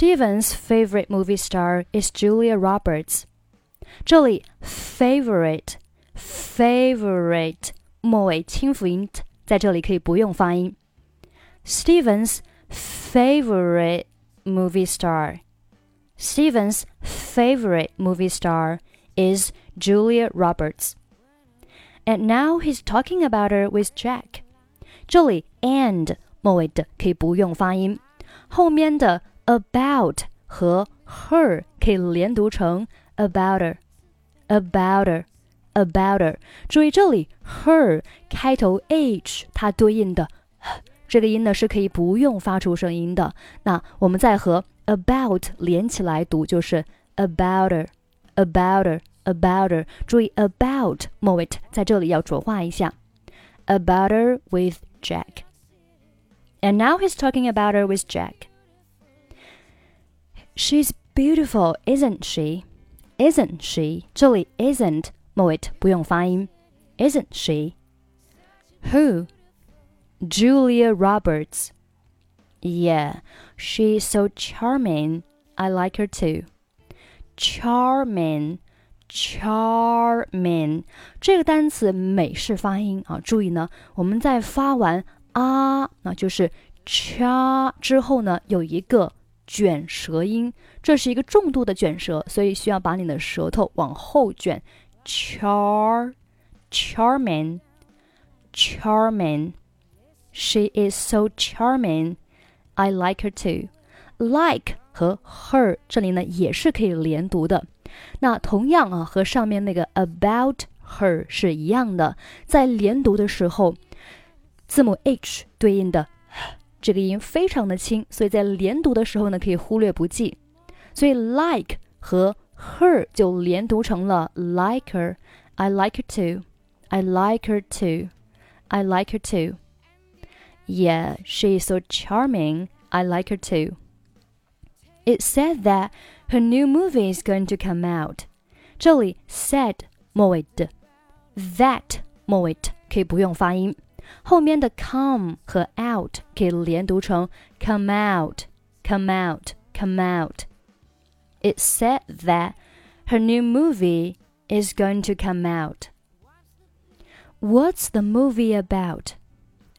Steven's favorite movie star is Julia Roberts. 这里 favorite favorite 末尾清辅音 t 在这里可以不用发音。Steven's favorite movie star. Steven's favorite movie star is Julia Roberts. And now he's talking about her with Jack. 这里 and 末尾的可以不用发音，后面的 about 和 her 可以连读成 about her，about her，about her。注意这里 her 开头 h 它对应的这个音呢是可以不用发出声音的。那我们再和 about 连起来读，就是 about her，about her，about her。注意 about 末尾在这里要浊化一下，about her with Jack。And now he's talking about her with Jack. She's beautiful, isn't she? Isn't she? 这里 isn't 末尾不用发音。Isn't she? Who? Julia Roberts. Yeah, she's so charming. I like her too. Charming, charming 这个单词美式发音啊，注意呢，我们在发完啊，那就是 cha 之后呢，有一个 卷舌音，这是一个重度的卷舌，所以需要把你的舌头往后卷。char charming charming she is so charming I like her too like 和 her 这里呢也是可以连读的那同样啊和上面那个 about her 是一样的在连读的时候字母 h 对应的这个音非常的轻，所以在连读的时候呢，可以忽略不计。所以 like 和 her 就连读成了 like her。I like her too. I like her too. I like her too. Yeah, she is so charming. I like her too. It said that her new movie is going to come out. 这里 said 末尾的 that 末尾可以不用发音。 后面的 come 和 out 可以连读成 come out, come out, come out. It said that her new movie is going to come out. What's the movie about?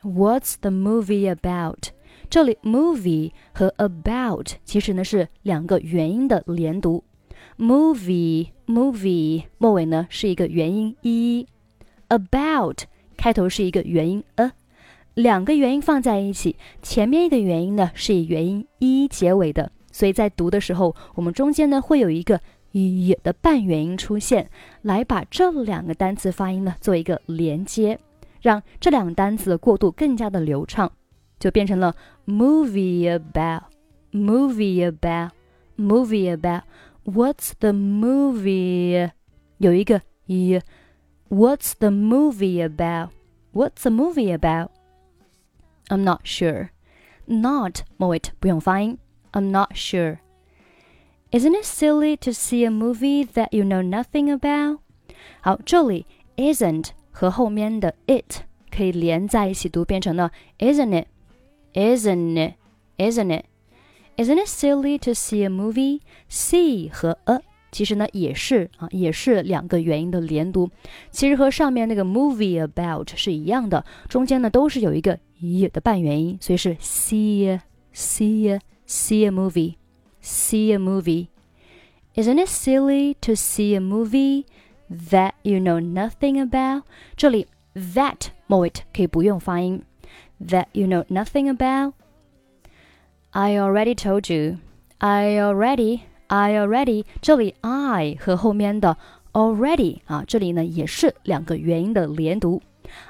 What's the movie about? 这里 movie 和 about 其实呢是两个元音的连读。movie movie 末尾呢是一个元音 e。about 开头是一个元音 a，两个元音放在一起，前面一个元音呢是以元音 e 结尾的，所以在读的时候，我们中间呢会有一个 y 的半元音出现，来把这两个单词发音呢做一个连接，让这两个单词的过渡更加的流畅，就变成了 movie about，movie about，movie about，what's the movie？有一个一。What's the movie about? What's the movie about? I'm not sure. Not 末尾不用发音。I'm not sure. Isn't it silly to see a movie that you know nothing about? 好，这里 isn't 和后面的 it 可以连在一起读，变成了 isn't it? Isn't it? Isn't it? Isn't it silly to see a movie? See 和 a 其实呢也是啊，也是两个元音的连读，其实和上面那个 movie about 是一样的，中间呢都是有一个 e 的半元音，所以是 see see see a movie see a movie。Isn't it silly to see a movie that you know nothing about？这里 that 末尾可以不用发音，that you know nothing about。I already told you. I already I already 这里 I 和后面的 already 啊，这里呢也是两个元音的连读。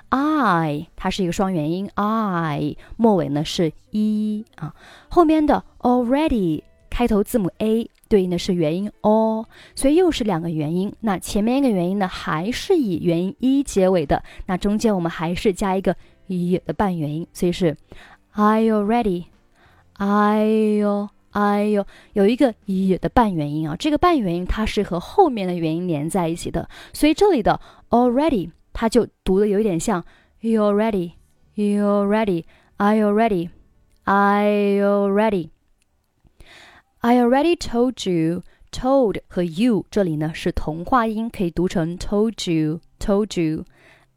I 它是一个双元音，I 末尾呢是 e 啊，后面的 already 开头字母 a 对应的是元音 o，所以又是两个元音。那前面一个元音呢还是以元音 e 结尾的，那中间我们还是加一个 e 的半元音，所以是 I already，I 哟。哎呦，有一个也的半元音啊，这个半元音它是和后面的元音连在一起的，所以这里的 already 它就读的有一点像 you already, you already, I already, I already, I already told you. Told 和 you 这里呢是同化音，可以读成 told you, told you.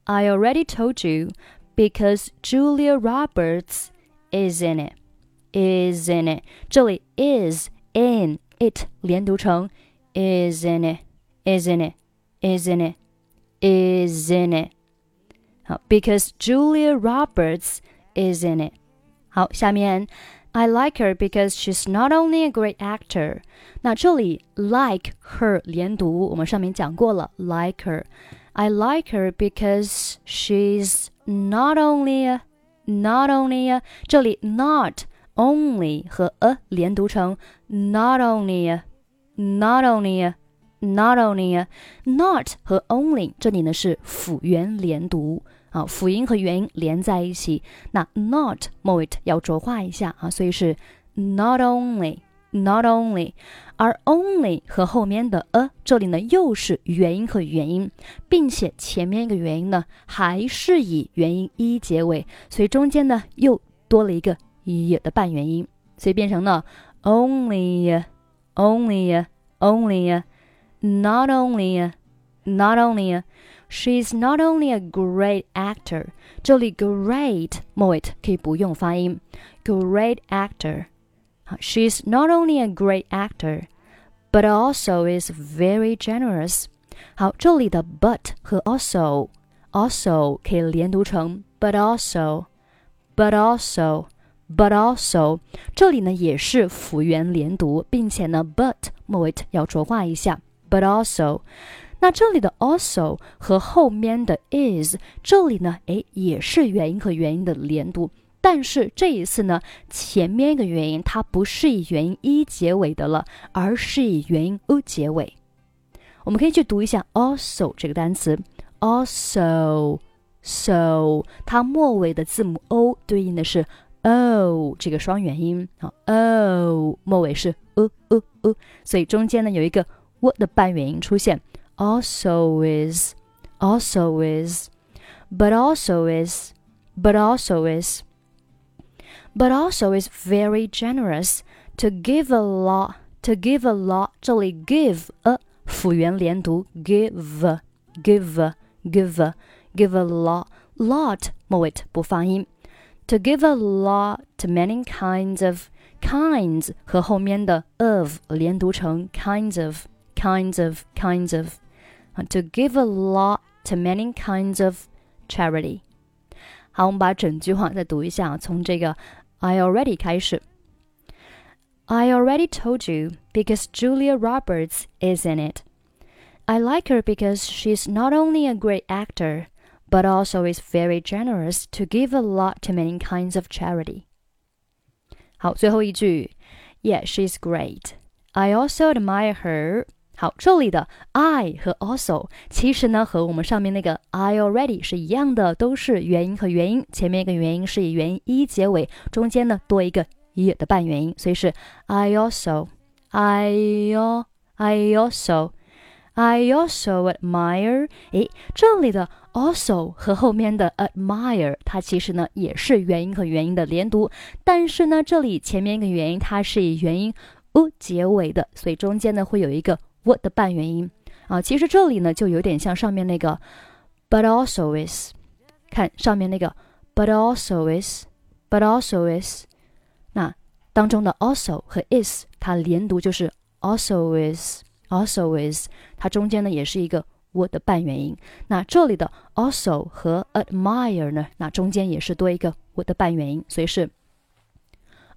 I already told you because Julia Roberts is in it, is in it. 这里 is in it 连读成 is in it, is in it, is in it, is in it. 好，because Julia Roberts is in it. 好，下面 I like her because she's not only a great actor。那这里 like her 连读，我们上面讲过了，like her。I like her because she's not only a not only a 这里 not Only 和 a 连读成 not only, not only, not only, not 和 only 这里呢是辅元连读。啊，辅音和元音连在一起，那 not 末尾要浊化一下啊，所以是 not only not only，而 only 和后面的 a 这里呢又是元音和元音，并且前面一个元音呢还是以元音一结尾，所以中间呢又多了一个 y 的半元音，所以变成了 only only only not only not only。She's not only a great actor，这里 great 末尾可以不用发音，great actor。She's not only a great actor, but also is very generous。好，这里的 but 和 also also 可以连读成 but also but also But also。这里呢也是辅元连读，并且呢 but 末尾要浊化一下，but also。那这里的 also 和后面的 is 这里呢，诶，也是元音和元音的连读，但是这一次呢，前面一个元音它不是以元音一结尾的了，而是以元音 u 结尾。我们可以去读一下 also 这个单词，also，so 它末尾的字母 o 对应的是o 这个双元音啊，o 末尾是 u u u，所以中间呢有一个 w 的半元音出现。also is, also is, but also is, but also is, but also is very generous to give a lot, to give a lot. 这里 give a 辅元连读 give give give give a lot lot 末尾不发音。 To give a lot to many kinds of kinds 和后面的 of 连读成 kinds of kinds of kinds of to give a lot to many kinds of charity。好，我们把整句话再读一下，从这个 I already 开始。I already told you because Julia Roberts is in it. I like her because she's not only a great actor, but also is very generous to give a lot to many kinds of charity. 好，最后一句，Yeah, she's great. I also admire her 好，这里的 I 和 also 其实呢和我们上面那个 I already 是一样的，都是元音和元音，前面一个元音是以元音一结尾，中间呢多一个 e 的半元音，所以是 I also，I I also，I also I also admire。诶，这里的 also 和后面的 admire 它其实呢也是元音和元音的连读，但是呢这里前面一个元音它是以元音 u 结尾的，所以中间呢会有一个。what 的半元音啊，其实这里呢就有点像上面那个 but also is，看上面那个 but also is，but also is，那当中的 also 和 is 它连读就是 also is is，also is，它中间呢也是一个 what 的半元音。那这里的 also 和 admire 呢，那中间也是多一个 what 的半元音，所以是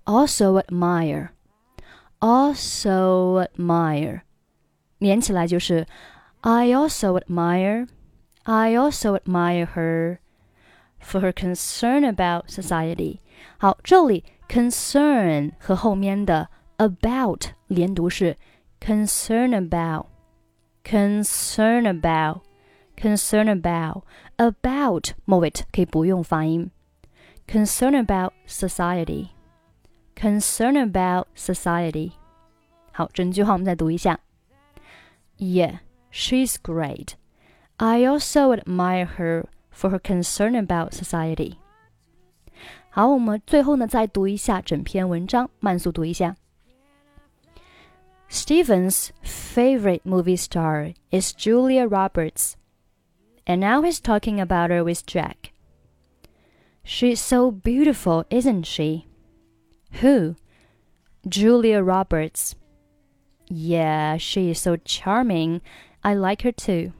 also admire，also admire。连起来就是 I also admire, I also admire her for her concern about society。好，这里 concern 和后面的 about 连读是 concern about, concern about, concern about, about 末尾可以不用发音。concern about society, concern about society。好，整句话我们再读一下。yeah, she's great. I also admire her for her concern about society. 好，我们最后呢再读一下整篇文章，慢速读一下。 Steven's favorite movie star is Julia Roberts, and now he's talking about her with Jack. She's so beautiful, isn't she? Who? Julia Roberts. Yeah, she is so charming. I like her too.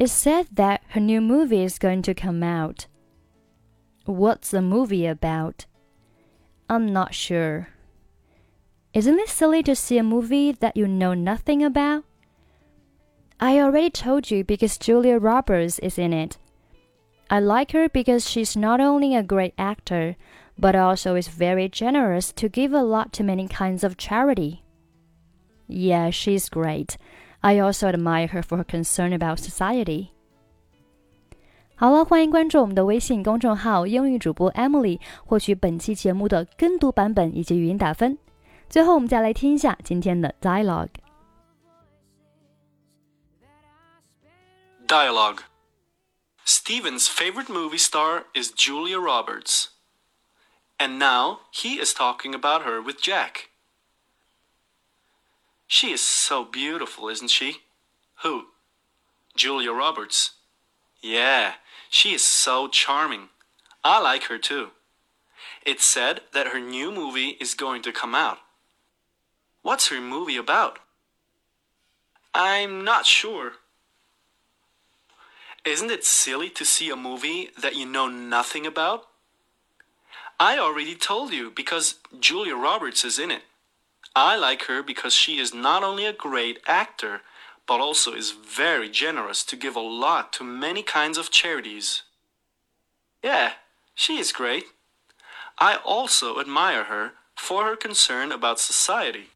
It's said that her new movie is going to come out. What's the movie about? I'm not sure. Isn't it silly to see a movie that you know nothing about? I already told you because Julia Roberts is in it. I like her because she's not only a great actor, but also is very generous to give a lot to many kinds of charity. Yeah, she's great. I also admire her for her concern about society. 好了，欢迎关注我们的微信公众号“英语主播 Emily”，获取本期节目的跟读版本以及语音打分。 最后，我们再来听一下今天的 dialogue。Dialogue Steven's favorite movie star is Julia Roberts. And now he is talking about her with Jack. She is so beautiful, isn't she? Who? Julia Roberts. Yeah, she is so charming. I like her too. It's said that her new movie is going to come out. What's her movie about? I'm not sure. Isn't it silly to see a movie that you know nothing about? I already told you because Julia Roberts is in it. I like her because she is not only a great actor, but also is very generous to give a lot to many kinds of charities. Yeah, she is great. I also admire her for her concern about society.